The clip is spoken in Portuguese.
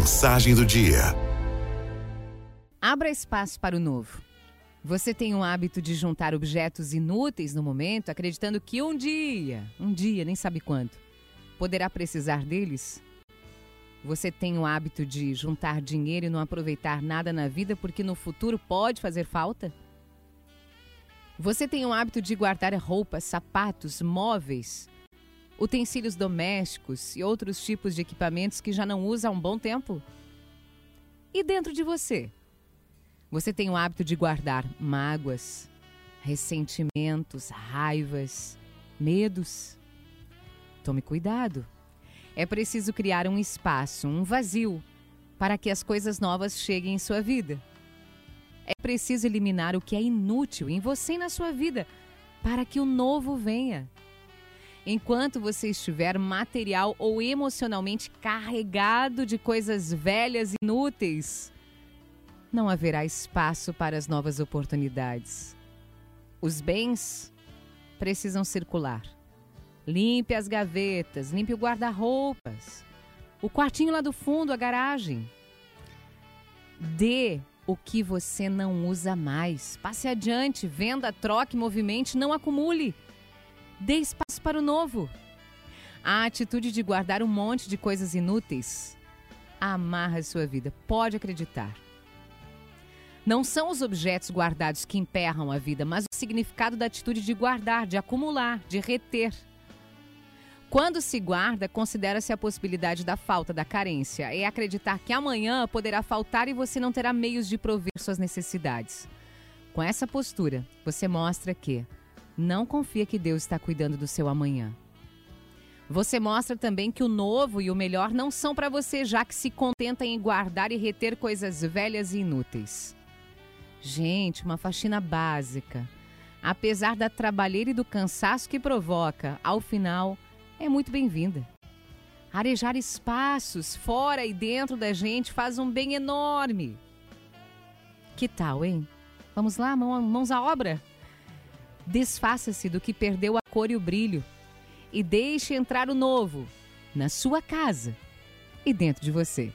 Mensagem do dia. Abra espaço para o novo. Você tem o hábito de juntar objetos inúteis no momento, acreditando que um dia, um dia, nem sabe quanto, poderá precisar deles? Você tem o hábito de juntar dinheiro e não aproveitar nada na vida porque no futuro pode fazer falta? Você tem o hábito de guardar roupas, sapatos, móveis, utensílios domésticos e outros tipos de equipamentos que já não usa há um bom tempo? E dentro de você? Você tem o hábito de guardar mágoas, ressentimentos, raivas, medos? Tome cuidado. É preciso criar um espaço, um vazio, para que as coisas novas cheguem em sua vida. É preciso eliminar o que é inútil em você e na sua vida, para que o novo venha. Enquanto você estiver material ou emocionalmente carregado de coisas velhas e inúteis, não haverá espaço para as novas oportunidades. Os bens precisam circular. Limpe as gavetas, limpe o guarda-roupas, o quartinho lá do fundo, a garagem. Dê o que você não usa mais. Passe adiante, venda, troque, movimente, não acumule. Dê espaço para o novo. A atitude de guardar um monte de coisas inúteis amarra sua vida, pode acreditar. Não são os objetos guardados que emperram a vida, mas o significado da atitude de guardar, de acumular, de reter. Quando se guarda, considera-se a possibilidade da falta, da carência. É acreditar que amanhã poderá faltar e você não terá meios de prover suas necessidades. Com essa postura, você mostra que não confia que Deus está cuidando do seu amanhã. Você mostra também que o novo e o melhor não são para você, já que se contenta em guardar e reter coisas velhas e inúteis. Gente, uma faxina básica. Apesar da trabalheira e do cansaço que provoca, ao final, é muito bem-vinda. Arejar espaços fora e dentro da gente faz um bem enorme. Que tal, hein? Vamos lá, mãos à obra? Desfaça-se do que perdeu a cor e o brilho e deixe entrar o novo na sua casa e dentro de você.